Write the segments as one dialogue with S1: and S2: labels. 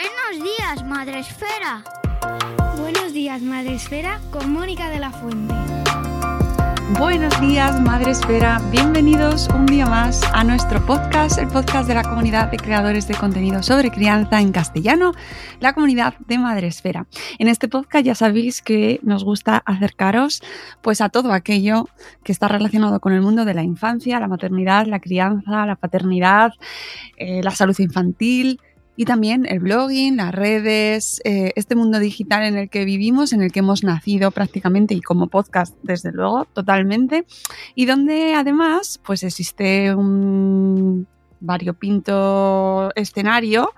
S1: Buenos días, Madre Esfera.
S2: Buenos días, Madre Esfera, con Mónica de la Fuente.
S3: Buenos días, Madre Esfera. Bienvenidos un día más a nuestro podcast, el podcast de la comunidad de creadores de contenido sobre crianza en castellano, la comunidad de Madre Esfera. En este podcast ya sabéis que nos gusta acercaros pues a todo aquello que está relacionado con el mundo de la infancia, la maternidad, la crianza, la paternidad, eh, la salud infantil, y también el blogging, las redes, eh, este mundo digital en el que vivimos, en el que hemos nacido prácticamente y como podcast, desde luego, totalmente, y donde además pues existe un variopinto escenario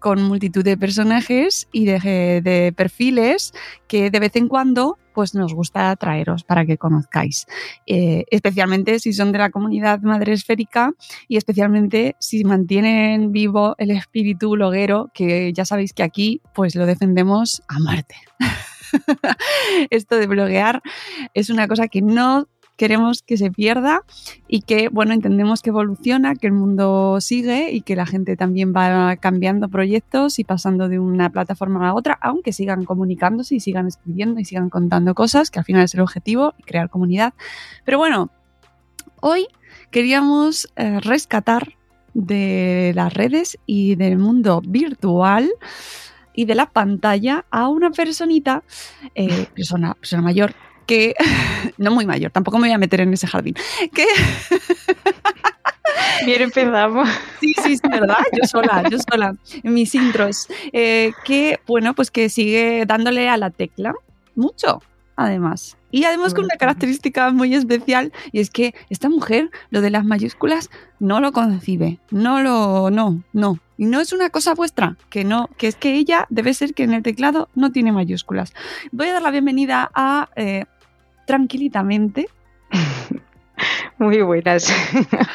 S3: con multitud de personajes y de, perfiles que de vez en cuando pues nos gusta traeros para que conozcáis, eh, especialmente si son de la comunidad madre esférica y especialmente si mantienen vivo el espíritu bloguero, que ya sabéis que aquí pues lo defendemos a muerte. Esto de bloguear es una cosa que no queremos que se pierda y que, bueno, entendemos que evoluciona, que el mundo sigue y que la gente también va cambiando proyectos y pasando de una plataforma a otra, aunque sigan comunicándose y sigan escribiendo y sigan contando cosas, que al final es el objetivo, crear comunidad. Pero bueno, hoy queríamos eh, rescatar de las redes y del mundo virtual y de la pantalla a una personita, eh, persona, persona mayor, que, no muy mayor, tampoco me voy a meter en ese jardín, que...
S4: Bien empezamos.
S3: Sí, sí, es verdad, yo sola, yo sola, en mis intros, eh, que, bueno, pues que sigue dándole a la tecla mucho, además. Y además con una característica muy especial, y es que esta mujer, lo de las mayúsculas, no lo concibe, no lo, no, no. Y no es una cosa vuestra, que no, que es que ella debe ser que en el teclado no tiene mayúsculas. Voy a dar la bienvenida a eh, tranquilitamente.
S4: Muy buenas.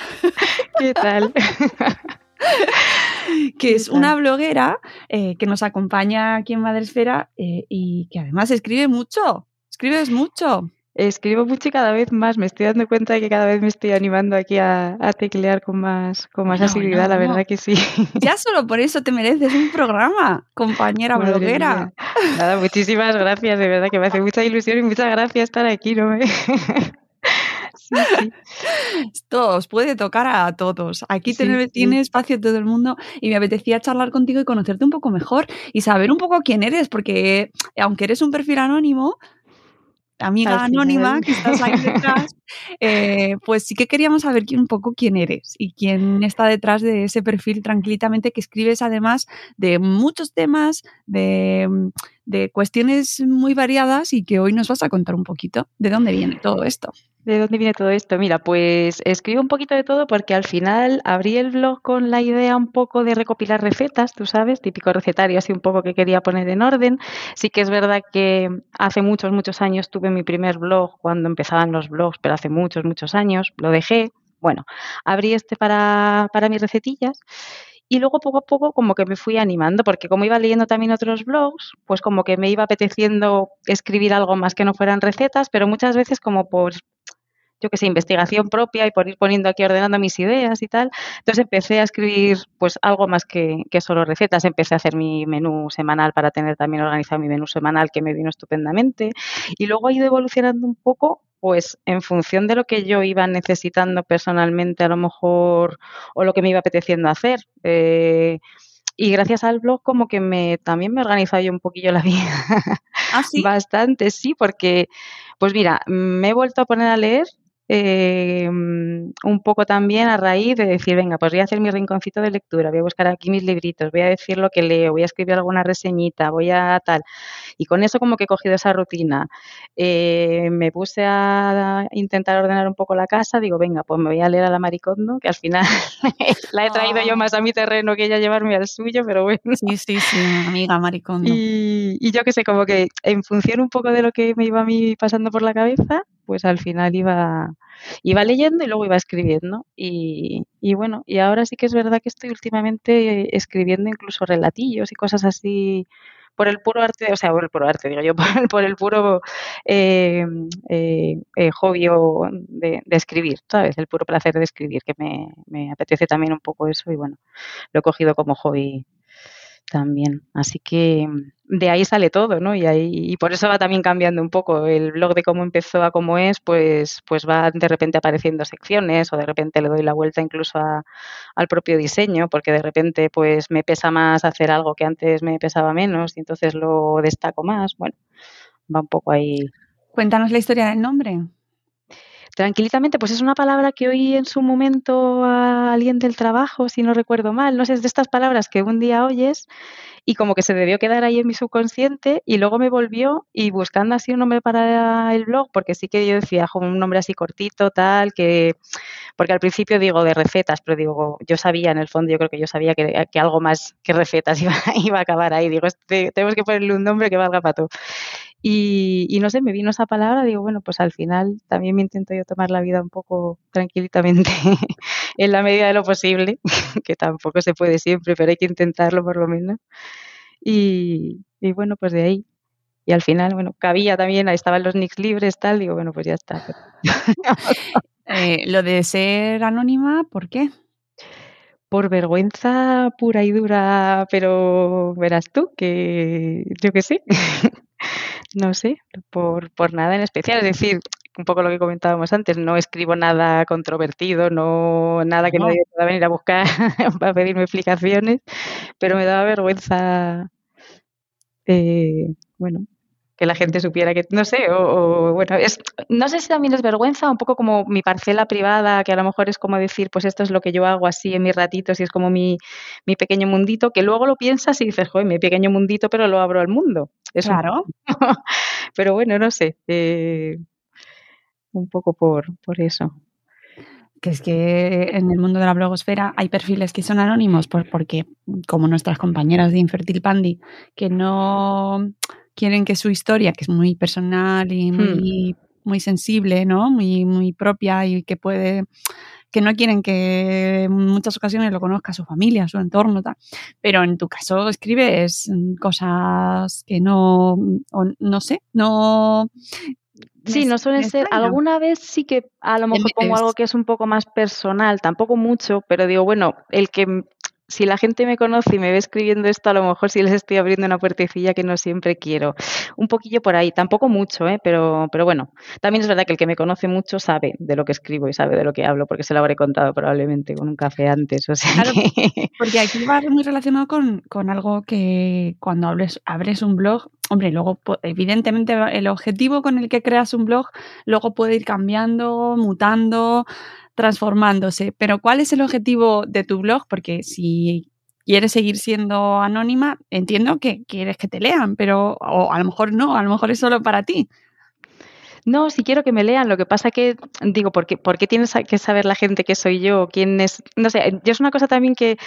S4: ¿Qué tal?
S3: que es una bloguera eh, que nos acompaña aquí en Madresfera eh, y que además escribe mucho. Escribes mucho.
S4: Escribo mucho y cada vez más. Me estoy dando cuenta de que cada vez me estoy animando aquí a, teclear con más, con más asiduidad, la verdad que sí.
S3: Ya solo por eso te mereces un programa, compañera bloguera.
S4: Nada, muchísimas gracias, de verdad que me hace mucha ilusión y muchas gracias estar aquí. ¿no?
S3: Sí, sí. Esto os puede tocar a todos. Aquí tiene, espacio todo el mundo y me apetecía charlar contigo y conocerte un poco mejor y saber un poco quién eres, porque aunque eres un perfil anónimo, amiga anónima que estás ahí detrás, eh, pues sí que queríamos saber un poco quién eres y quién está detrás de ese perfil tranquilitamente que escribes además de muchos temas, de, de cuestiones muy variadas y que hoy nos vas a contar un poquito de dónde viene todo esto.
S4: ¿De dónde viene todo esto? Mira, pues escribo un poquito de todo porque al final abrí el blog con la idea un poco de recopilar recetas, tú sabes, típico recetario así un poco que quería poner en orden. Sí que es verdad que hace muchos, muchos años tuve mi primer blog cuando empezaban los blogs, pero hace muchos, muchos años, lo dejé. Bueno, abrí este para, para mis recetillas y luego poco a poco como que me fui animando, porque como iba leyendo también otros blogs, pues como que me iba apeteciendo escribir algo más que no fueran recetas, pero muchas veces como por yo que sé, investigación propia y por ir poniendo aquí ordenando mis ideas y tal. Entonces empecé a escribir pues algo más que, solo recetas. Empecé a hacer mi menú semanal para tener también organizado mi menú semanal que me vino estupendamente. Y luego ha ido evolucionando un poco pues en función de lo que yo iba necesitando personalmente a lo mejor o lo que me iba apeteciendo hacer. Eh, y gracias al blog como que me también me he organizado yo un poquillo la vida.
S3: ¿Ah,
S4: Bastante, sí, porque pues mira, me he vuelto a poner a leer eh, un poco también a raíz de decir, venga, pues voy a hacer mi rinconcito de lectura, voy a buscar aquí mis libritos, voy a decir lo que leo, voy a escribir alguna reseñita, voy a tal. Y con eso como que he cogido esa rutina. Eh, me puse a intentar ordenar un poco la casa, digo, venga, pues me voy a leer a la Maricondo, que al final la he traído yo ah. más a mi terreno que ella llevarme al suyo, pero bueno.
S3: Sí, sí, sí, amiga Maricondo.
S4: Y, y yo que sé, como que en función un poco de lo que me iba a mí pasando por la cabeza, pues al final iba, iba leyendo y luego iba escribiendo. Y, y, bueno, y ahora sí que es verdad que estoy últimamente escribiendo incluso relatillos y cosas así por el puro arte, o sea, por el puro arte, digo yo, por el, puro eh, eh, eh, hobby de, de, escribir, ¿sabes? El puro placer de escribir, que me, me apetece también un poco eso y bueno, lo he cogido como hobby también. Así que mm, de ahí sale todo, ¿no? Y ahí y por eso va también cambiando un poco el blog de cómo empezó a cómo es, pues pues va de repente apareciendo secciones o de repente le doy la vuelta incluso al propio diseño, porque de repente pues me pesa más hacer algo que antes me pesaba menos y entonces lo destaco más. Bueno, va un poco ahí.
S3: Cuéntanos la historia del nombre.
S4: Tranquilitamente, pues es una palabra que oí en su momento a alguien del trabajo, si no recuerdo mal. No sé, es de estas palabras que un día oyes y como que se debió quedar ahí en mi subconsciente y luego me volvió y buscando así un nombre para el blog, porque sí que yo decía un nombre así cortito, tal, que, porque al principio digo de recetas, pero digo, yo sabía en el fondo, yo creo que yo sabía que, algo más que recetas iba, iba, a acabar ahí. Digo, este, tenemos que ponerle un nombre que valga para todo. Y, no sé, me vino esa palabra, digo, bueno, pues al final también me intento yo tomar la vida un poco tranquilamente en la medida de lo posible, que tampoco se puede siempre, pero hay que intentarlo por lo menos. Y, bueno, pues de ahí. Y al final, bueno, cabía también, ahí estaban los nicks libres, tal, digo, bueno, pues ya está.
S3: Eh, lo de ser anónima, ¿por qué?
S4: Por vergüenza pura y dura, pero verás tú que yo que sé. No sé, por, por nada en especial. Es decir, un poco lo que comentábamos antes, no escribo nada controvertido, no nada que nadie pueda venir a buscar para pedirme explicaciones, pero me daba vergüenza, eh, bueno, que la gente supiera que, no sé, o, bueno, es, no sé si también es vergüenza, un poco como mi parcela privada, que a lo mejor es como decir, pues esto es lo que yo hago así en mis ratitos y es como mi, mi pequeño mundito, que luego lo piensas y dices, joder, mi pequeño mundito, pero lo abro al mundo.
S3: Es claro.
S4: pero bueno, no sé, eh, un poco por, por eso
S3: que es que en el mundo de la blogosfera hay perfiles que son anónimos porque, como nuestras compañeras de Infertil Pandi, que no quieren que su historia, que es muy personal y hmm. muy, muy sensible, ¿no? Muy, muy propia y que puede que no quieren que en muchas ocasiones lo conozca su familia, su entorno, tal. pero en tu caso escribes cosas que no, no sé, no...
S4: Sí, no suelen ser. Alguna vez sí que a lo mejor pongo algo que es un poco más personal, tampoco mucho, pero digo, bueno, el que si la gente me conoce y me ve escribiendo esto, a lo mejor sí les estoy abriendo una puertecilla que no siempre quiero. Un poquillo por ahí, tampoco mucho, ¿eh? pero, pero bueno, también es verdad que el que me conoce mucho sabe de lo que escribo y sabe de lo que hablo, porque se lo habré contado probablemente con un café antes. O sea
S3: Porque aquí va muy relacionado con, con algo que cuando hables, abres un blog, hombre, luego evidentemente el objetivo con el que creas un blog luego puede ir cambiando, mutando transformándose. Pero ¿cuál es el objetivo de tu blog? Porque si quieres seguir siendo anónima, entiendo que quieres que te lean, pero o a lo mejor no, a lo mejor es solo para ti.
S4: No, si quiero que me lean, lo que pasa que digo, ¿por qué, ¿por qué tienes que saber la gente que soy yo? ¿Quién es? No sé, yo es una cosa también que,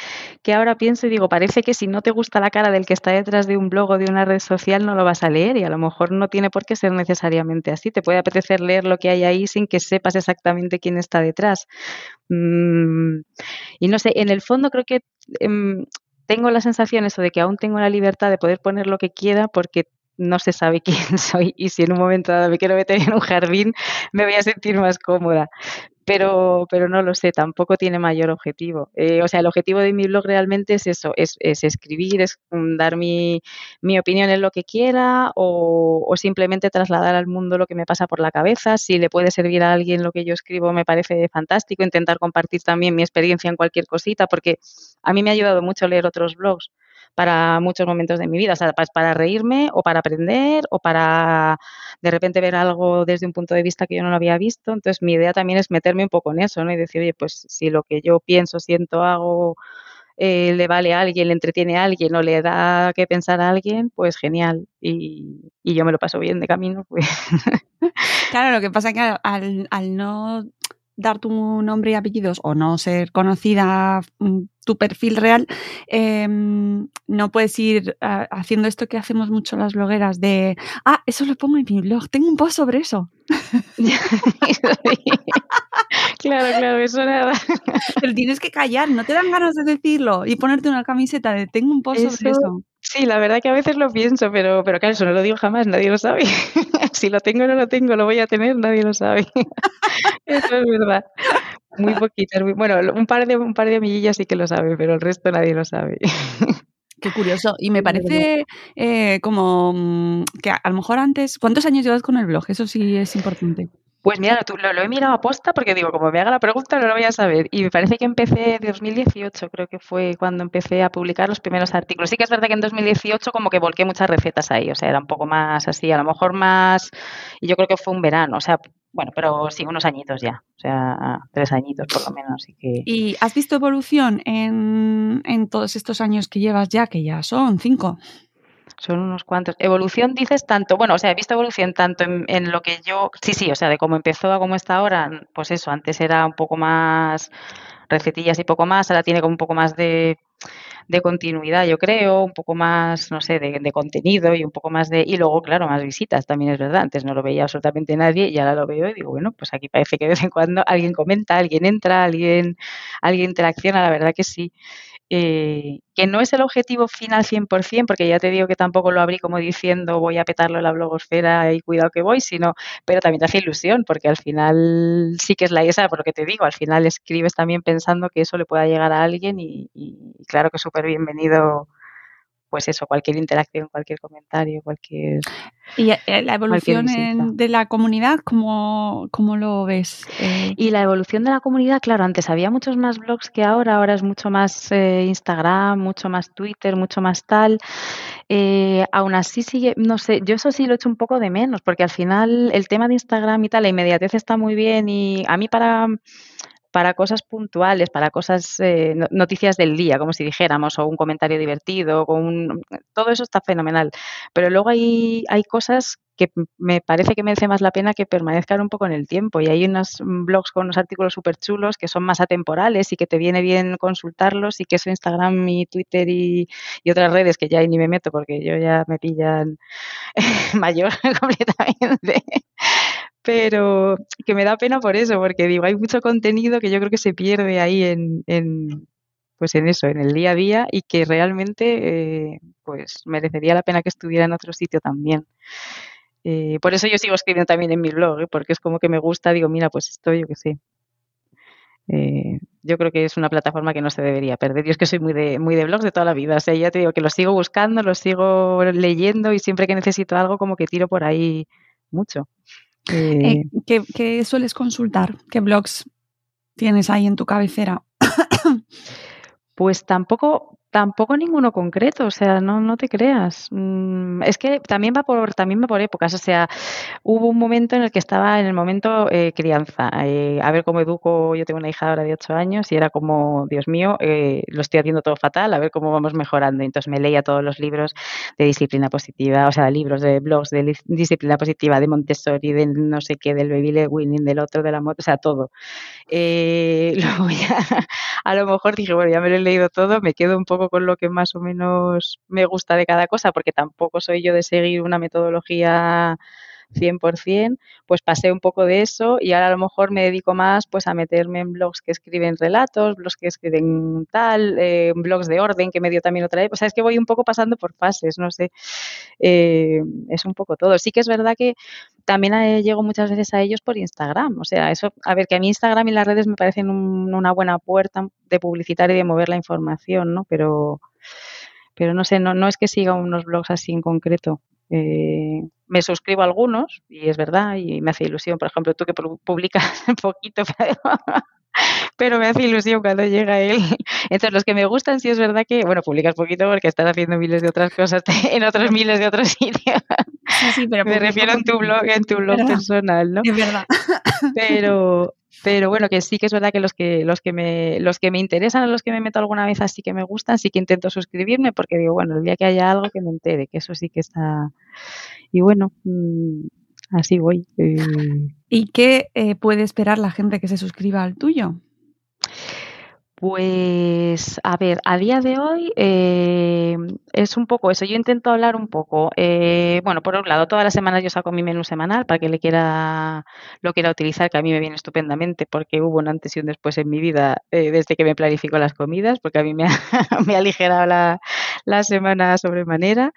S4: que ahora pienso y digo, parece que si no te gusta la cara del que está detrás de un blog o de una red social no lo vas a leer y a lo mejor no tiene por qué ser necesariamente así. Te puede apetecer leer lo que hay ahí sin que sepas exactamente quién está detrás. Mm, y no sé, en el fondo creo que... Em, tengo la sensación eso de que aún tengo la libertad de poder poner lo que quiera porque no se sabe quién soy y si en un momento dado me quiero meter en un jardín me voy a sentir más cómoda. Pero, pero no lo sé, tampoco tiene mayor objetivo. Eh, o sea, el objetivo de mi blog realmente es eso, es, es escribir, es mm, dar mi, mi, opinión en lo que quiera o, o, simplemente trasladar al mundo lo que me pasa por la cabeza. Si le puede servir a alguien lo que yo escribo, me parece fantástico. Intentar compartir también mi experiencia en cualquier cosita, porque a mí me ha ayudado mucho leer otros blogs para muchos momentos de mi vida, o sea, para reírme o para aprender o para de repente ver algo desde un punto de vista que yo no lo había visto. Entonces, mi idea también es meterme un poco en eso, ¿no? Y decir, oye, pues si lo que yo pienso, siento, hago, eh, le vale a alguien, le entretiene a alguien o le da que pensar a alguien, pues genial. Y, y yo me lo paso bien de camino, pues.
S3: Claro, lo que pasa es que al, al no dar tu nombre y apellidos o no ser conocida mm, tu perfil real, em, no puedes ir ah, haciendo esto que hacemos mucho las blogueras de, ah, eso lo pongo en mi blog, tengo un post sobre eso.
S4: claro, claro, eso nada.
S3: Pero tienes que callar, no te dan ganas de decirlo y ponerte una camiseta de tengo un post sobre eso.
S4: Sí, la verdad que a veces lo pienso, pero, pero claro, eso no lo digo jamás, nadie lo sabe. si lo tengo o no lo tengo, lo voy a tener, nadie lo sabe. eso es verdad. Muy poquitas, bueno, un par de un par de amiguillas sí que lo saben, pero el resto nadie lo sabe.
S3: Qué curioso. Y me parece eh, como mm, que a lo mejor antes, ¿cuántos años llevas con el blog? Eso sí es importante.
S4: Pues mira, lo, lo, he mirado a posta porque digo, como me haga la pregunta no lo voy a saber. Y me parece que empecé en 2018, creo que fue cuando empecé a publicar los primeros artículos. Sí que es verdad que en 2018 como que volqué muchas recetas ahí, o sea, era un poco más así, a lo mejor más, y yo creo que fue un verano, o sea, bueno, pero sí, unos añitos ya, o sea, tres añitos por lo menos. Así que...
S3: ¿Y has visto evolución en, en todos estos años que llevas ya, que ya son cinco?
S4: son unos cuantos. Evolución dices tanto, bueno, o sea, he visto evolución tanto en, lo que yo, sí, sí, o sea, de cómo empezó a cómo está ahora, pues eso, antes era un poco más recetillas y poco más, ahora tiene como un poco más de, de continuidad, yo creo, un poco más, no sé, de, contenido y un poco más de... Y luego, claro, más visitas, también es verdad. Antes no lo veía absolutamente nadie y ahora lo veo y digo, bueno, pues aquí parece que de vez en cuando alguien comenta, alguien entra, alguien, alguien interacciona, la verdad que sí. Eh, que no es el objetivo final 100%, porque ya te digo que tampoco lo abrí como diciendo voy a petarlo en la blogosfera y cuidado que voy, sino, pero también te hace ilusión, porque al final sí que es la esa, por lo que te digo, al final escribes también pensando que eso le pueda llegar a alguien y, y claro que es súper bienvenido pues eso, cualquier interacción, cualquier comentario, cualquier...
S3: ¿Y eh, la evolución de la comunidad, cómo, cómo lo ves?
S4: Eh, y la evolución de la comunidad, claro, antes había muchos más blogs que ahora, ahora es mucho más eh, Instagram, mucho más Twitter, mucho más tal. aún así sigue, no sé, yo eso sí lo he hecho un poco de menos, porque al final el tema de Instagram y tal, la inmediatez está muy bien y a mí para para cosas puntuales, para cosas, eh, noticias del día, como si dijéramos, o un comentario divertido, un, todo eso está fenomenal. Pero luego hay, hay cosas que me parece que merece más la pena que permanezcan un poco en el tiempo. Y hay unos blogs con unos artículos súper chulos que son más atemporales y que te viene bien consultarlos y que eso Instagram y Twitter y, y otras redes que ya ni me meto porque yo ya me pillan mayor completamente pero que me da pena por eso, porque digo, hay mucho contenido que yo creo que se pierde ahí en, en pues en eso, en el día a día y que realmente eh, pues merecería la pena que estuviera en otro sitio también. Eh, por eso yo sigo escribiendo también en mi blog, ¿eh? porque es como que me gusta, digo, mira, pues esto yo que sé. yo creo que es una plataforma que no se debería perder. Yo es que soy muy de, muy de blogs de toda la vida. O sea, ya te digo que lo sigo buscando, lo sigo leyendo y siempre que necesito algo como que tiro por ahí mucho.
S3: Eh, ¿qué, ¿Qué sueles consultar? ¿Qué blogs tienes ahí en tu cabecera?
S4: Pues tampoco, Tampoco ninguno concreto, o sea, no, no te creas. Mm, es que también va por, también va por épocas, o sea, hubo un momento en el que estaba en el momento eh, crianza, eh, a ver cómo educo, yo tengo una hija ahora de 8 años y era como, Dios mío, eh, lo estoy haciendo todo fatal, a ver cómo vamos mejorando. Entonces me leía todos los libros de disciplina positiva, o sea, libros de blogs de disciplina positiva, de Montessori, de no sé qué, del baby winning, del otro, de la moto, o sea, todo. luego ya, a lo mejor dije, bueno, ya me lo he leído todo, me quedo un poco con lo que más o menos me gusta de cada cosa, porque tampoco soy yo de seguir una metodología 100%, pues pasé un poco de eso y ahora a lo mejor me dedico más pues a meterme en blogs que escriben relatos, blogs que escriben tal, eh, blogs de orden que me dio también otra vez. O sea, es que voy un poco pasando por fases, no sé, eh, es un poco todo. Sí que es verdad que también eh, llego muchas veces a ellos por Instagram, o sea, eso, a ver, que a mí Instagram y las redes me parecen una buena puerta de publicitar y de mover la información, ¿no? Pero pero no sé, no, no es que siga unos blogs así en concreto. Me suscribo a algunos y es verdad y me hace ilusión. Por ejemplo, tú que publicas poquito, me hace ilusión cuando llega él. Entonces, los que me gustan, sí es verdad que, bueno, publicas poquito porque estás haciendo miles de otras cosas en otros miles de otros sitios. Sí, sí, pero me refiero en tu blog, en tu blog personal, ¿no?
S3: Es verdad.
S4: Pero, pero bueno, que sí que es verdad que los que los que me los que me interesan o los que me meto alguna vez así que me gustan, sí que intento suscribirme porque digo, bueno, el día que haya algo que me entere, que eso sí que está y bueno, mm, así voy.
S3: Eh. ¿Y qué eh, puede esperar la gente que se suscriba al tuyo?
S4: Pues, a ver, a día de hoy eh, es un poco eso. Yo intento hablar un poco. Eh, bueno, por un lado, todas las semanas yo saco mi menú semanal para que le quiera, lo quiera utilizar, que a mí me viene estupendamente porque hubo un antes y un después en mi vida eh, desde que me planifico las comidas, porque a mí me ha, me ha aligerado la, la semana sobremanera.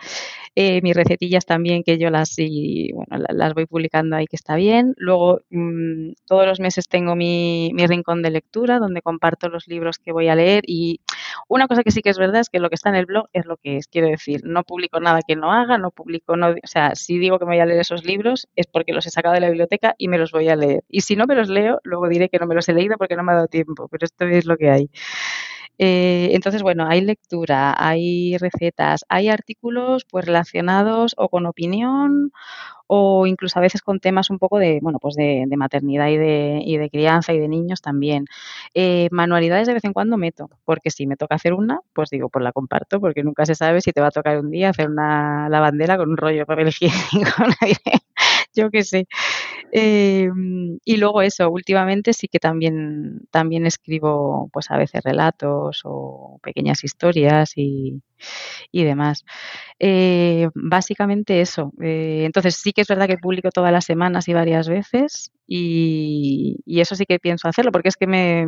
S4: Eh, mis recetillas también, que yo las, y, bueno, las voy publicando ahí, que está bien. Luego, mm, todos los meses tengo mi, mi, rincón de lectura, donde comparto los libros que voy a leer. Y una cosa que sí que es verdad es que lo que está en el blog es lo que es. Quiero decir, no publico nada que no haga, no publico, no, o sea, si digo que me voy a leer esos libros es porque los he sacado de la biblioteca y me los voy a leer. Y si no me los leo, luego diré que no me los he leído porque no me ha dado tiempo, pero esto es lo que hay. Eh, entonces, bueno, hay lectura, hay recetas, hay artículos pues relacionados o con opinión o incluso a veces con temas un poco de, bueno, pues de, maternidad y de, y de, crianza y de niños también. Eh, manualidades de vez en cuando meto, porque si me toca hacer una, pues digo, pues la comparto, porque nunca se sabe si te va a tocar un día hacer una lavandera con un rollo de papel higiénico, yo qué sé. Eh, y luego eso, últimamente sí que también, también escribo pues a veces relatos o pequeñas historias y, y demás. Eh, básicamente eso. Eh, entonces sí que es verdad que publico todas las semanas y varias veces y, y, eso sí que pienso hacerlo porque es que me,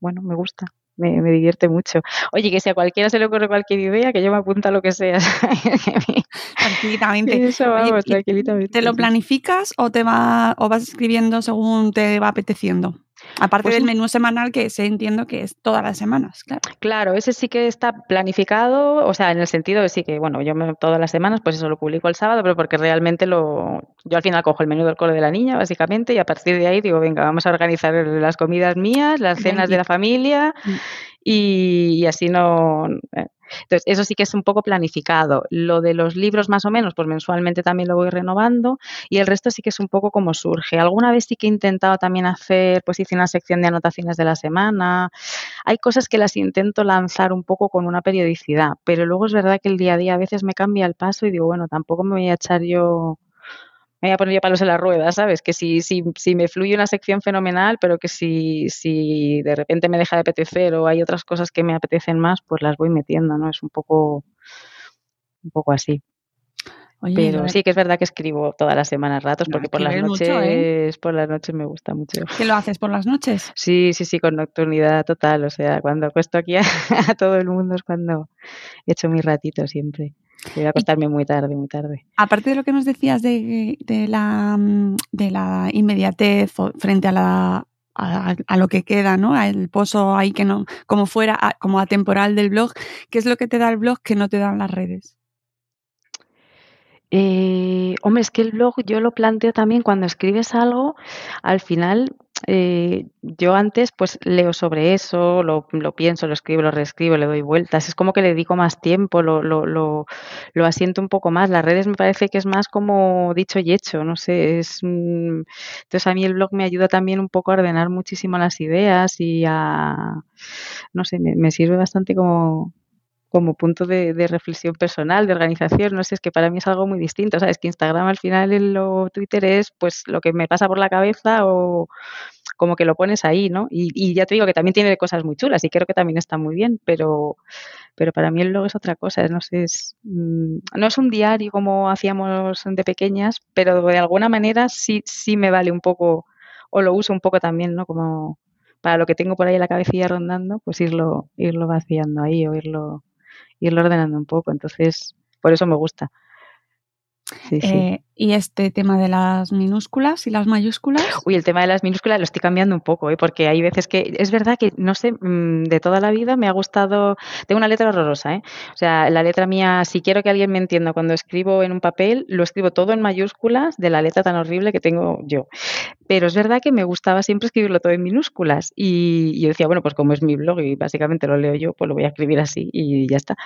S4: bueno, me gusta me, divierte mucho. Oye, que si a cualquiera se le ocurre cualquier idea, que yo me apunta lo que sea.
S3: tranquilamente. Eso vamos, tranquilitamente. ¿Te lo planificas o te va, o vas escribiendo según te va apeteciendo? Aparte pues del menú semanal que se entiendo que es todas las semanas, claro.
S4: Claro, ese sí que está planificado, o sea, en el sentido de sí que, bueno, yo me, todas las semanas, pues eso lo publico el sábado, pero porque realmente lo, yo al final cojo el menú del cole de la niña, básicamente, y a partir de ahí digo, venga, vamos a organizar las comidas mías, las cenas de la familia, mm. Y, y así no, eh, entonces, eso sí que es un poco planificado. Lo de los libros más o menos, pues mensualmente también lo voy renovando y el resto sí que es un poco como surge. Alguna vez sí que he intentado también hacer, pues hice una sección de anotaciones de la semana. Hay cosas que las intento lanzar un poco con una periodicidad, pero luego es verdad que el día a día a veces me cambia el paso y digo, bueno, tampoco me voy a echar yo me voy a poner yo palos en la rueda, ¿sabes? Que si, si, si me fluye una sección fenomenal, pero que si, si de repente me deja de apetecer o hay otras cosas que me apetecen más, pues las voy metiendo, ¿no? Es un poco, un poco así. pero sí que es verdad que escribo todas las semanas ratos porque por las ¿eh? noches por las noches me gusta mucho.
S3: ¿Qué lo haces por las noches?
S4: Sí, sí, sí, con nocturnidad total, o sea, cuando acuesto aquí a, a todo el mundo es cuando he hecho mi ratito siempre. Voy a acostarme muy tarde, muy tarde.
S3: Aparte de lo que nos decías de, la, mm, de la inmediatez frente a la, a, lo que queda, ¿no? El pozo ahí que no, como fuera, como atemporal del blog. ¿Qué es lo que te da el blog que no te dan las redes?
S4: Eh, hombre, es que el blog yo lo planteo también cuando escribes algo, al final eh, yo antes pues leo sobre eso, lo, pienso, lo escribo, lo reescribo, le doy vueltas. Es como que le dedico más tiempo, lo, lo, lo, lo, asiento un poco más. Las redes me parece que es más como dicho y hecho, no sé. Es, entonces a mí el blog me ayuda también un poco a ordenar muchísimo las ideas y a, no sé, me sirve bastante como, como punto de, reflexión personal, de organización, no sé, es que para mí es algo muy distinto, ¿sabes? Que Instagram al final o Twitter es pues lo que me pasa por la cabeza o como que lo pones ahí, ¿no? Y, y, ya te digo que también tiene cosas muy chulas y creo que también está muy bien, pero, pero para mí el blog es otra cosa, no sé, es, mm, no es un diario como hacíamos de pequeñas, pero de alguna manera sí, sí me vale un poco, o lo uso un poco también, ¿no? Como para lo que tengo por ahí en la cabecilla rondando, pues irlo, irlo vaciando ahí o irlo irlo ordenando un poco. Entonces, por eso me gusta.
S3: Eh, y este tema de las minúsculas y las mayúsculas.
S4: Uy, el tema de las minúsculas lo estoy cambiando un poco, ¿eh? porque hay veces que es verdad que no sé, mm, de toda la vida me ha gustado. Tengo una letra horrorosa, ¿eh? O sea, la letra mía, si quiero que alguien me entienda cuando escribo en un papel, lo escribo todo en mayúsculas de la letra tan horrible que tengo yo. Pero es verdad que me gustaba siempre escribirlo todo en minúsculas. Y, yo decía, bueno, pues como es mi blog y básicamente lo leo yo, pues lo voy a escribir así y ya está.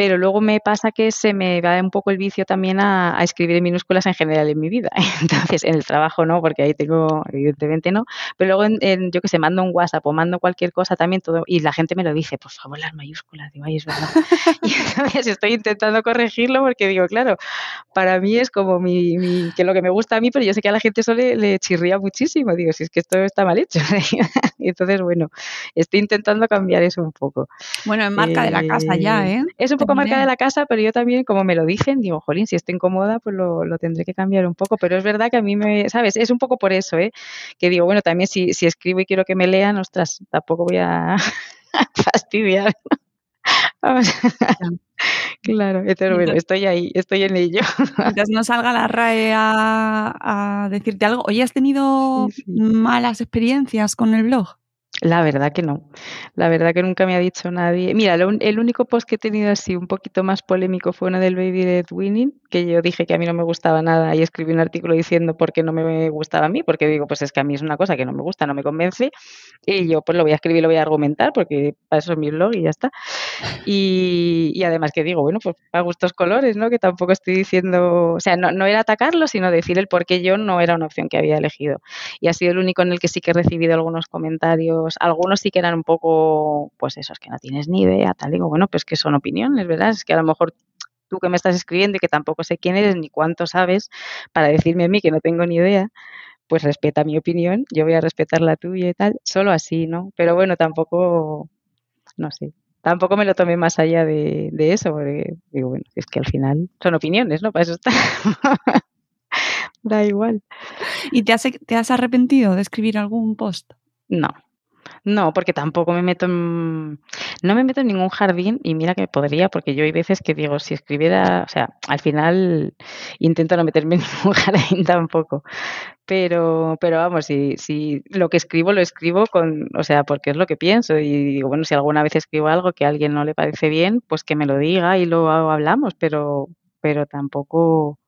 S4: Pero luego me pasa que se me va un poco el vicio también a, escribir en minúsculas en general en mi vida. Entonces, en el trabajo no, porque ahí tengo, evidentemente no. Pero luego, en, yo que sé, mando un WhatsApp o mando cualquier cosa también, todo, y la gente me lo dice, por favor, las mayúsculas. Digo, ay, es verdad. y entonces estoy intentando corregirlo porque digo, claro, para mí es como mi, mi, que lo que me gusta a mí, pero yo sé que a la gente eso le, le chirría muchísimo. Digo, si es que esto está mal hecho. y entonces, bueno, estoy intentando cambiar eso un poco.
S3: Bueno, es marca de la casa ya, ¿eh?
S4: Es un poco marca de la casa, pero yo también, como me lo dicen, digo, jolín, si estoy incómoda, pues lo, lo, tendré que cambiar un poco. Pero es verdad que a mí me, ¿sabes? Es un poco por eso, ¿eh? Que digo, bueno, también si, si escribo y quiero que me lean, ostras, tampoco voy a fastidiar. Claro, entonces, bueno, estoy ahí, estoy en ello.
S3: Mientras no salga la RAE a, decirte algo. Oye, ¿has tenido malas experiencias con el blog?
S4: La verdad que no. La verdad que nunca me ha dicho nadie. Mira, el único post que he tenido así un poquito más polémico fue uno del Baby Dead Winning, que yo dije que a mí no me gustaba nada y escribí un artículo diciendo por qué no me gustaba a mí, porque digo, pues es que a mí es una cosa que no me gusta, no me convence, y yo pues lo voy a escribir, lo voy a argumentar, porque para eso es mi blog y ya está. Y, además que digo, bueno, pues a gustos colores, ¿no? Que tampoco estoy diciendo, o sea, no, no era atacarlo, sino decir el por qué yo no era una opción que había elegido. Y ha sido el único en el que sí que he recibido algunos comentarios algunos sí que eran un poco, pues esos que no tienes ni idea, tal, digo, bueno, pues que son opiniones, ¿verdad? Es que a lo mejor tú que me estás escribiendo y que tampoco sé quién eres ni cuánto sabes para decirme a mí que no tengo ni idea, pues respeta mi opinión, yo voy a respetar la tuya y tal, solo así, ¿no? Pero bueno, tampoco, no sé, tampoco me lo tomé más allá de, eso, porque digo, bueno, es que al final son opiniones, ¿no? Para eso está. da igual.
S3: ¿Y te has, te has arrepentido de escribir algún post?
S4: No, no, porque tampoco me meto en, no me meto en ningún jardín y mira que podría, porque yo hay veces que digo, si escribiera, o sea, al final intento no meterme en ningún jardín tampoco. Pero, pero vamos, si, si lo que escribo lo escribo con, o sea, porque es lo que pienso y digo, bueno, si alguna vez escribo algo que a alguien no le parece bien, pues que me lo diga y lo hablamos, pero, pero tampoco,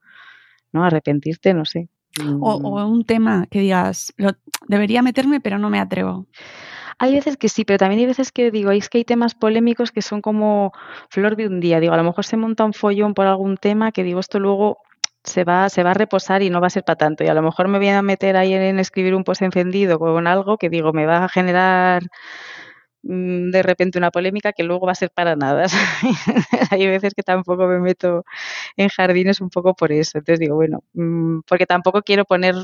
S4: no arrepentirte, no sé.
S3: O, o, un tema que digas, lo, debería meterme, pero no me atrevo.
S4: Hay veces que sí, pero también hay veces que digo, es que hay temas polémicos que son como flor de un día. Digo, a lo mejor se monta un follón por algún tema que digo, esto luego se va, se va a reposar y no va a ser para tanto. Y a lo mejor me voy a meter ahí en, escribir un post encendido con algo que digo, me va a generar mm, de repente una polémica que luego va a ser para nada. Hay veces que tampoco me meto en jardines un poco por eso. Entonces digo, bueno, mm, porque tampoco quiero poner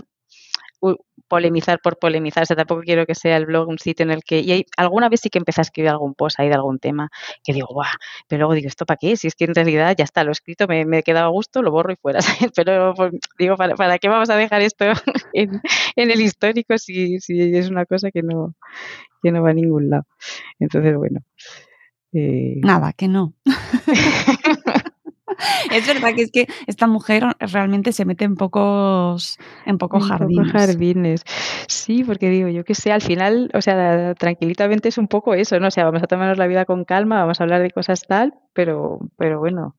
S4: polemizar por polemizar. O sea, tampoco quiero que sea el blog un sitio en el que. Y alguna vez sí que empecé a escribir algún post ahí de algún tema que digo, guau, pero luego digo, ¿esto para qué? Si es que en realidad ya está, lo escrito, me, me he quedado a gusto, lo borro y fuera. pero pues, digo, ¿para, qué vamos a dejar esto en, el histórico si, si es una cosa que no, que no va a ningún lado? Entonces, bueno.
S3: Eh... Nada, que no. es verdad que es que esta mujer realmente se mete en pocos, en pocos jardines.
S4: jardines. Sí, porque digo, yo que sé, al final, o sea, tranquilitamente es un poco eso, ¿no? O sea, vamos a tomarnos la vida con calma, vamos a hablar de cosas tal, pero, pero bueno,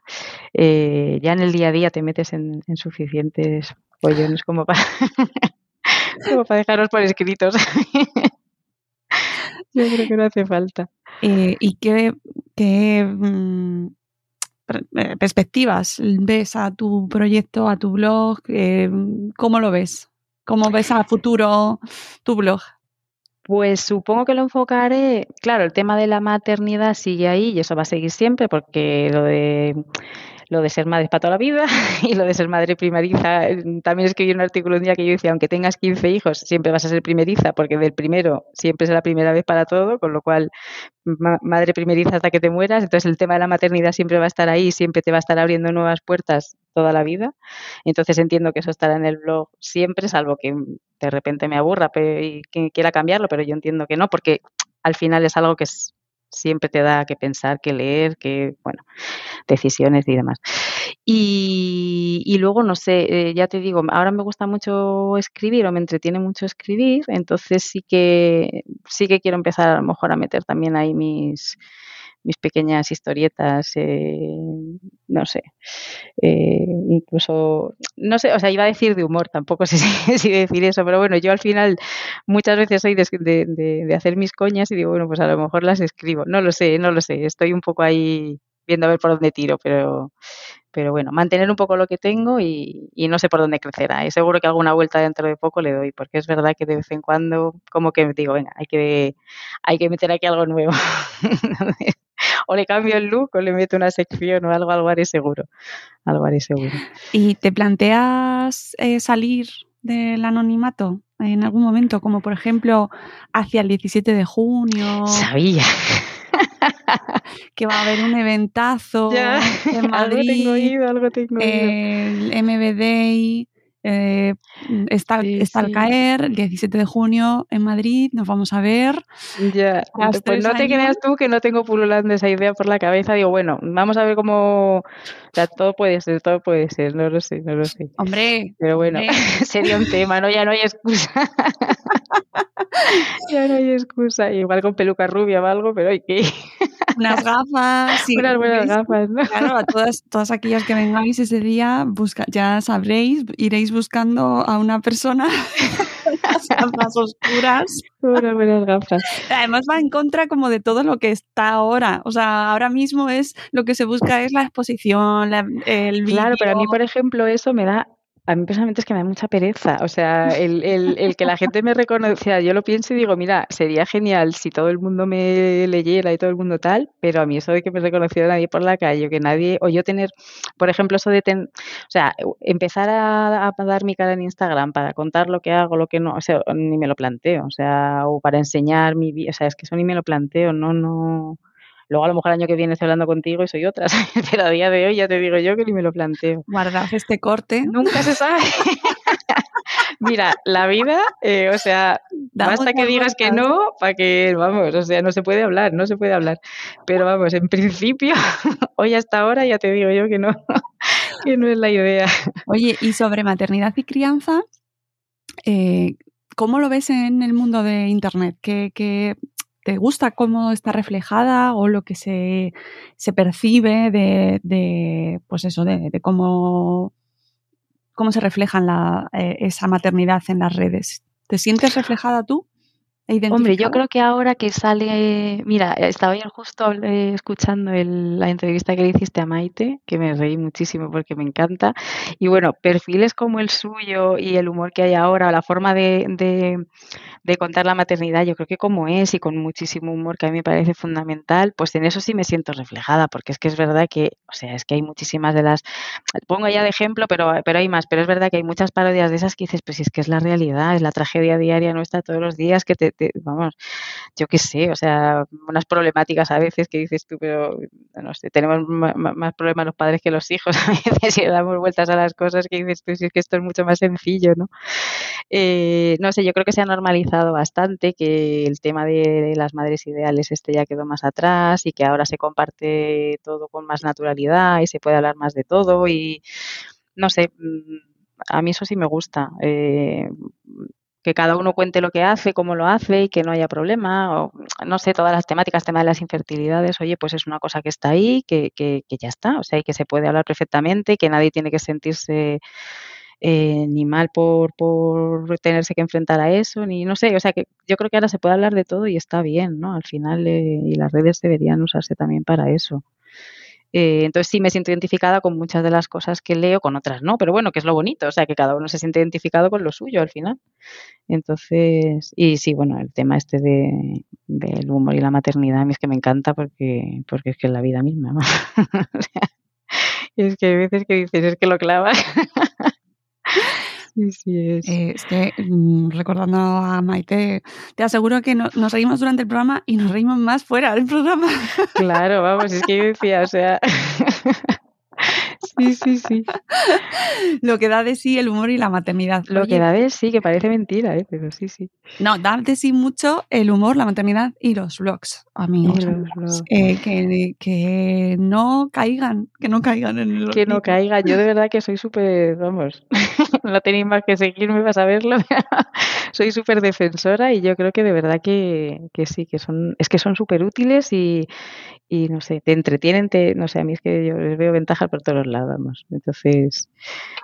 S4: eh, ya en el día a día te metes en, suficientes pollones como para, como para dejaros por escritos. yo creo que no hace falta.
S3: Eh, ¿Y qué, qué mm, perspectivas ves a tu proyecto, a tu blog? Eh, ¿Cómo lo ves? ¿Cómo ves a futuro tu blog?
S4: Pues supongo que lo enfocaré, claro, el tema de la maternidad sigue ahí y eso va a seguir siempre porque lo de lo de ser madre para toda la vida y lo de ser madre primeriza. También escribí un artículo un día que yo decía, aunque tengas 15 hijos, siempre vas a ser primeriza, porque del primero siempre es la primera vez para todo, con lo cual madre primeriza hasta que te mueras. Entonces el tema de la maternidad siempre va a estar ahí, siempre te va a estar abriendo nuevas puertas toda la vida. Entonces entiendo que eso estará en el blog siempre, salvo que de repente me aburra y que quiera cambiarlo, pero yo entiendo que no, porque al final es algo que es siempre te da que pensar, que leer, que, bueno, decisiones y demás. Y, y luego, no sé, eh, ya te digo, ahora me gusta mucho escribir o me entretiene mucho escribir, entonces sí que, sí que quiero empezar a lo mejor a meter también ahí mis mis pequeñas historietas, eh, no sé, eh, incluso, no sé, o sea, iba a decir de humor, tampoco sé si, decir eso, pero bueno, yo al final muchas veces soy de, de, hacer mis coñas y digo, bueno, pues a lo mejor las escribo, no lo sé, no lo sé, estoy un poco ahí viendo a ver por dónde tiro, pero, pero bueno, mantener un poco lo que tengo y, y, no sé por dónde crecerá. Y seguro que alguna vuelta dentro de poco le doy, porque es verdad que de vez en cuando como que digo, venga, hay que, hay que meter aquí algo nuevo. o le cambio el look o le meto una sección o algo, algo haré seguro. Algo haré seguro.
S3: ¿Y te planteas eh, salir del anonimato en algún momento, como por ejemplo hacia el 17 de junio?
S4: Sabía.
S3: que va a haber un eventazo en Madrid,
S4: algo tengo algo tengo
S3: el MBD eh, está, está al caer, el 17 de junio en Madrid, nos vamos a ver.
S4: Ya, pues no te creas tú que no tengo pululando esa idea por la cabeza. Digo, bueno, vamos a ver cómo. O sea, todo puede ser, todo puede ser, no lo sé, no lo sé.
S3: Hombre.
S4: Pero bueno, sería un tema, ¿no? Ya no hay excusa. ya no hay excusa. Igual con peluca rubia o algo, pero hay que
S3: unas gafas.
S4: unas buenas gafas, ¿no?
S3: Claro, a todas, todas aquellas que vengáis ese día, busca, ya sabréis, iréis buscando a una persona las gafas oscuras.
S4: Unas buenas gafas.
S3: Además va en contra como de todo lo que está ahora. O sea, ahora mismo es lo que se busca es la exposición, el
S4: Claro, pero a mí, por ejemplo, eso me da a mí personalmente es que me da mucha pereza. O sea, el, el, el que la gente me reconozca, yo lo pienso y digo, mira, sería genial si todo el mundo me leyera y todo el mundo tal, pero a mí eso de que me reconociera nadie por la calle, o que nadie, o yo tener, por ejemplo, eso de, ten, o sea, empezar a, a, dar mi cara en Instagram para contar lo que hago, lo que no, o sea, ni me lo planteo, o sea, o para enseñar mi vida, o sea, es que eso ni me lo planteo, no, no Luego a lo mejor el año que viene estoy hablando contigo y soy otra, pero a día de hoy ya te digo yo que ni me lo planteo.
S3: Guardad este corte.
S4: Nunca se sabe. Mira, la vida, eh, o sea, basta que digas que no para que, vamos, o sea, no se puede hablar, no se puede hablar. Pero vamos, en principio, hoy hasta ahora ya te digo yo que no, que no es la idea.
S3: Oye, y sobre maternidad y crianza, eh, ¿cómo lo ves en el mundo de Internet? ¿Qué, qué, te gusta cómo está reflejada o lo que se, se percibe de, de, pues eso, de, cómo, cómo se refleja eh, esa maternidad en las redes. ¿Te sientes reflejada tú?
S4: Hombre, yo creo que ahora que sale, mira, estaba yo justo eh, escuchando el, la entrevista que le hiciste a Maite, que me reí muchísimo porque me encanta. Y bueno, perfiles como el suyo y el humor que hay ahora, la forma de, de, de contar la maternidad, yo creo que como es y con muchísimo humor que a mí me parece fundamental, pues en eso sí me siento reflejada, porque es que es verdad que, o sea, es que hay muchísimas de las, pongo ya de ejemplo, pero, pero hay más, pero es verdad que hay muchas parodias de esas que dices, pues si es que es la realidad, es la tragedia diaria nuestra todos los días que te vamos, yo qué sé, o sea, unas problemáticas a veces que dices tú, pero no sé, tenemos más problemas los padres que los hijos a veces y damos vueltas a las cosas que dices tú, si es que esto es mucho más sencillo, ¿no? Eh, no sé, yo creo que se ha normalizado bastante, que el tema de las madres ideales este ya quedó más atrás y que ahora se comparte todo con más naturalidad y se puede hablar más de todo y no sé, mm, a mí eso sí me gusta. Eh, que cada uno cuente lo que hace, cómo lo hace y que no haya problema, o no sé, todas las temáticas, tema de las infertilidades, oye, pues es una cosa que está ahí, que, que, que ya está, o sea, y que se puede hablar perfectamente, que nadie tiene que sentirse eh, ni mal por, por tenerse que enfrentar a eso, ni no sé, o sea, que yo creo que ahora se puede hablar de todo y está bien, ¿no? Al final, eh, y las redes deberían usarse también para eso. Eh, entonces sí me siento identificada con muchas de las cosas que leo, con otras no, pero bueno, que es lo bonito, o sea, que cada uno se siente identificado con lo suyo al final. Entonces, y sí, bueno, el tema este de, del humor y la maternidad a mí es que me encanta porque, porque es que es la vida misma. ¿no? es que hay veces que dices, es que lo clavas. Sí, sí es.
S3: Eh, es que, mm, recordando a Maite, te aseguro que no, nos reímos durante el programa y nos reímos más fuera del programa.
S4: Claro, vamos, es que yo decía, o sea. Sí, sí, sí.
S3: Lo que da de sí el humor y la maternidad.
S4: Lo
S3: Oye,
S4: que da de sí, que parece mentira, ¿eh? pero sí, sí.
S3: No, da de sí mucho el humor, la maternidad y los vlogs, amigos.
S4: Los vlogs.
S3: Eh, que, que no caigan, que no caigan en el
S4: Que no caiga. Yo de verdad que soy súper, vamos, no tenéis más que seguirme para saberlo. soy súper defensora y yo creo que de verdad que, que sí, que son, es que son súper útiles y, y no sé, te entretienen, te, no sé, a mí es que yo les veo ventajas por todos lados, vamos. Entonces,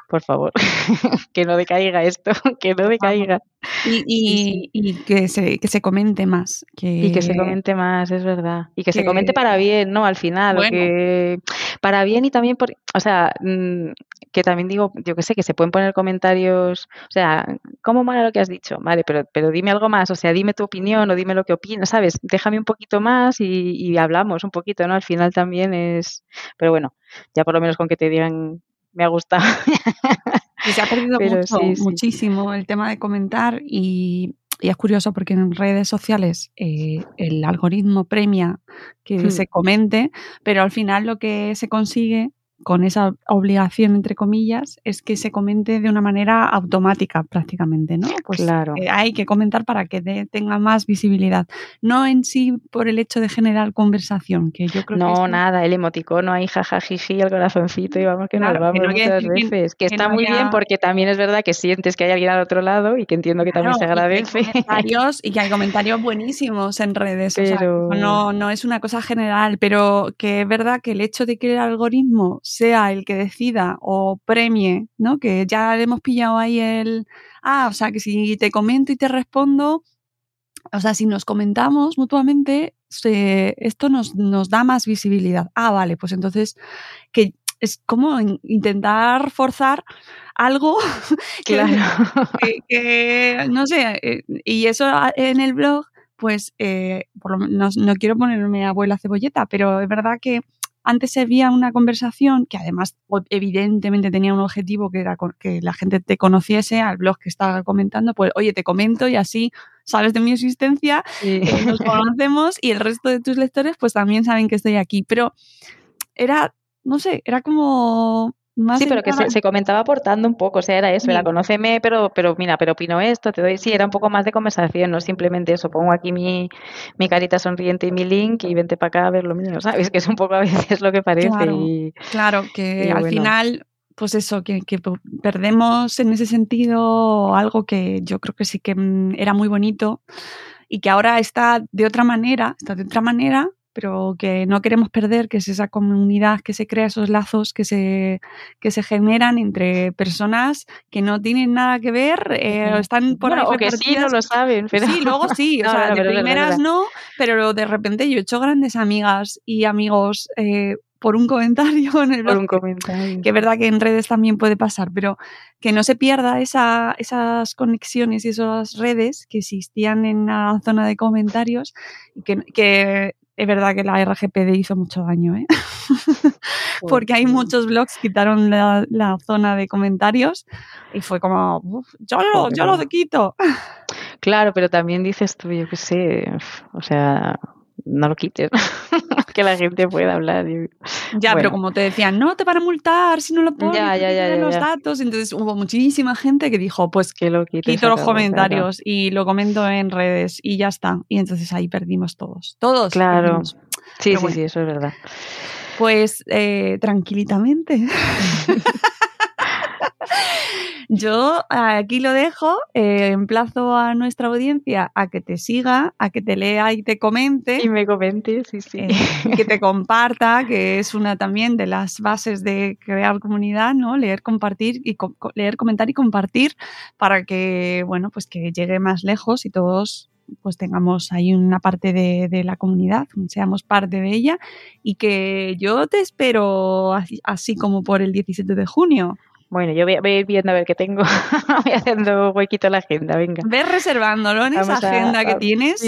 S4: por favor, que no decaiga esto, que no decaiga.
S3: Y, y, y que, se, que se comente más. Que,
S4: Y que se comente más, es verdad. Y que, se comente para bien, ¿no? Al final. o
S3: Bueno.
S4: que para bien y también por. O sea, mm, que también digo, yo que sé, que se pueden poner comentarios. O sea, ¿cómo mola lo que has dicho? Vale, pero, pero dime algo más. O sea, dime tu opinión o dime lo que opinas, ¿sabes? Déjame un poquito más y, y hablamos un poquito, ¿no? Al final también es. Pero bueno, ya por lo menos con que te digan. Me ha gustado.
S3: Y se ha perdido mucho,
S4: sí, sí.
S3: muchísimo el tema de comentar y, y es curioso porque en redes sociales eh, el algoritmo premia que
S4: Hmm.
S3: se comente, pero al final lo que se consigue con esa obligación, entre comillas, es que se comente de una manera automática prácticamente, ¿no?
S4: Pues claro.
S3: Eh, hay que comentar para que tenga más visibilidad. No en sí por el hecho de generar conversación, que yo creo
S4: no,
S3: que...
S4: No, nada, el emoticono ahí, jajajiji, el corazoncito y vamos que nos vamos muchas veces. Que, está muy bien porque también es verdad que sientes que hay alguien al otro lado y que entiendo que también se agradece.
S3: Y que, comentarios, y que hay comentarios buenísimos en redes. Pero... no, no es una cosa general, pero que es verdad que el hecho de que el algoritmo sea el que decida o premie, ¿no? Que ya le hemos pillado ahí el, ah, o sea, que si te comento y te respondo, o sea, si nos comentamos mutuamente, esto nos, nos da más visibilidad. Ah, vale, pues entonces, que es como intentar forzar algo que, no sé, eh, y eso en el blog, pues eh, por lo, no, no, quiero ponerme abuela cebolleta, pero es verdad que antes había una conversación que además evidentemente tenía un objetivo que era que la gente te conociese al blog que estaba comentando, pues oye, te comento y así sabes de mi existencia, eh, nos conocemos y el resto de tus lectores pues también saben que estoy aquí. Pero era, no sé, era como
S4: sí, pero que se, comentaba aportando un poco, o sea, era eso, era conóceme, pero, pero mira, pero opino esto, te doy, sí, era un poco más de conversación, no simplemente eso, pongo aquí mi, mi carita sonriente y mi link y vente para acá a ver lo mío, ¿sabes? Que es un poco a veces lo que parece.
S3: Claro, que al final, pues eso, que, que perdemos en ese sentido algo que yo creo que sí que mm, era muy bonito y que ahora está de otra manera, está de otra manera, pero que no queremos perder, que es esa comunidad que se crea, esos lazos que se, que se generan entre personas que no tienen nada que ver, eh, están por
S4: bueno, O que sí, no lo saben. Pero...
S3: Sí, luego sí, o sea, de primeras no, pero de repente yo he hecho grandes amigas y amigos eh, por un comentario en el
S4: Por un comentario.
S3: Que es verdad que en redes también puede pasar, pero que no se pierda esa, esas conexiones y esas redes que existían en la zona de comentarios y que, que es verdad que la RGPD hizo mucho daño, ¿eh? porque hay muchos blogs quitaron la, zona de comentarios y fue como, yo lo, yo lo quito.
S4: Claro, pero también dices tú, yo qué sé, o sea, no lo quites, que la gente pueda hablar.
S3: Ya, pero como te decían, no te van a multar si no lo pones, ya, ya, ya, los datos. Entonces hubo muchísima gente que dijo, pues que lo quito los comentarios y lo comento en redes y ya está. Y entonces ahí perdimos todos, todos.
S4: Claro. Sí, sí, sí, eso es verdad.
S3: Pues eh, tranquilitamente. Yo aquí lo dejo, eh, emplazo a nuestra audiencia a que te siga, a que te lea y te comente.
S4: Y me comente, sí, sí.
S3: Eh, que te comparta, que es una también de las bases de crear comunidad, ¿no? Leer, compartir y leer, comentar y compartir para que, bueno, pues que llegue más lejos y todos pues tengamos ahí una parte de, de, la comunidad, seamos parte de ella y que yo te espero así como por el 17 de junio.
S4: Bueno, yo voy a, ir viendo a ver qué tengo. voy haciendo huequito la agenda, venga.
S3: Ves reservándolo en esa agenda que tienes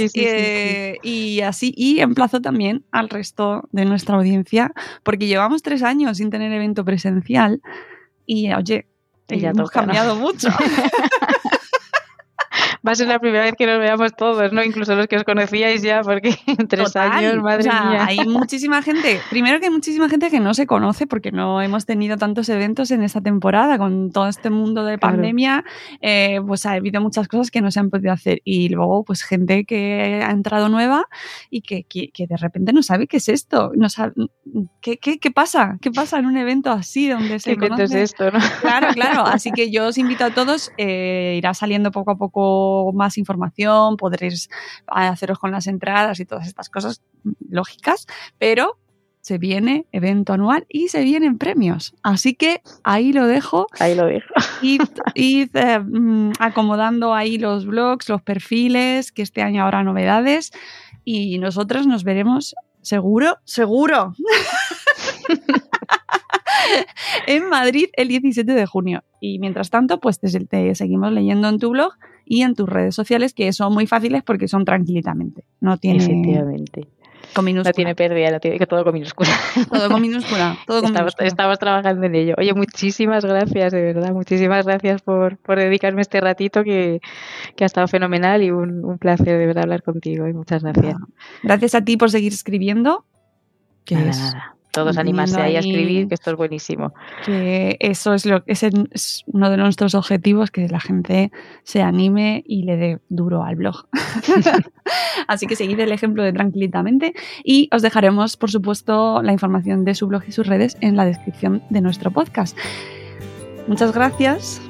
S3: y así, y emplazo también al resto de nuestra audiencia, porque llevamos tres años sin tener evento presencial y, oye, ya hemos cambiado mucho.
S4: va a ser la primera vez que nos veamos todos, ¿no? Incluso los que os conocíais ya, porque en tres años, madre mía.
S3: Hay muchísima gente, primero que hay muchísima gente que no se conoce porque no hemos tenido tantos eventos en esta temporada, con todo este mundo de pandemia, eh, pues ha habido muchas cosas que no se han podido hacer. Y luego, pues gente que ha entrado nueva y que, que, de repente no sabe qué es esto, no sabe, ¿qué, qué, qué pasa? ¿Qué pasa en un evento así donde se
S4: ¿Qué
S3: conoce?
S4: es esto, no?
S3: Claro, claro. Así que yo os invito a todos, eh, irá saliendo poco a poco más información, podréis haceros con las entradas y todas estas cosas lógicas, pero se viene evento anual y se vienen premios. Así que ahí lo dejo.
S4: Ahí lo dejo.
S3: Y, eh, mm, acomodando ahí los blogs, los perfiles, que este año habrá novedades. Y nosotros nos veremos seguro, seguro. en Madrid el 17 de junio. Y mientras tanto, pues te, seguimos leyendo en tu blog y en tus redes sociales, que son muy fáciles porque son tranquilitamente. No tiene.
S4: Efectivamente.
S3: Con minúscula.
S4: No tiene pérdida, no tiene que todo con minúscula.
S3: Todo con minúscula. Todo
S4: estamos, trabajando en ello. Oye, muchísimas gracias, de verdad. Muchísimas gracias por, por dedicarme este ratito que, que, ha estado fenomenal y un, un, placer de verdad hablar contigo. Y muchas gracias.
S3: Gracias a ti por seguir escribiendo.
S4: Que nada, nada todos animarse ahí a escribir, que esto es buenísimo.
S3: Que eso es, lo, es, es uno de nuestros objetivos, que la gente se anime y le dé duro al blog. Así que seguid el ejemplo de Tranquilitamente y os dejaremos, por supuesto, la información de su blog y sus redes en la descripción de nuestro podcast. Muchas gracias.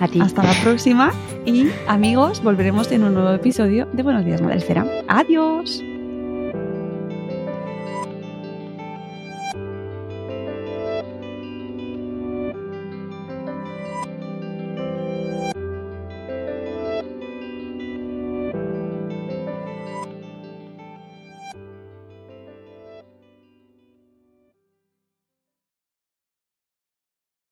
S4: A ti.
S3: Hasta la próxima y amigos, volveremos en un nuevo episodio de Buenos Días Madre Esfera. Adiós.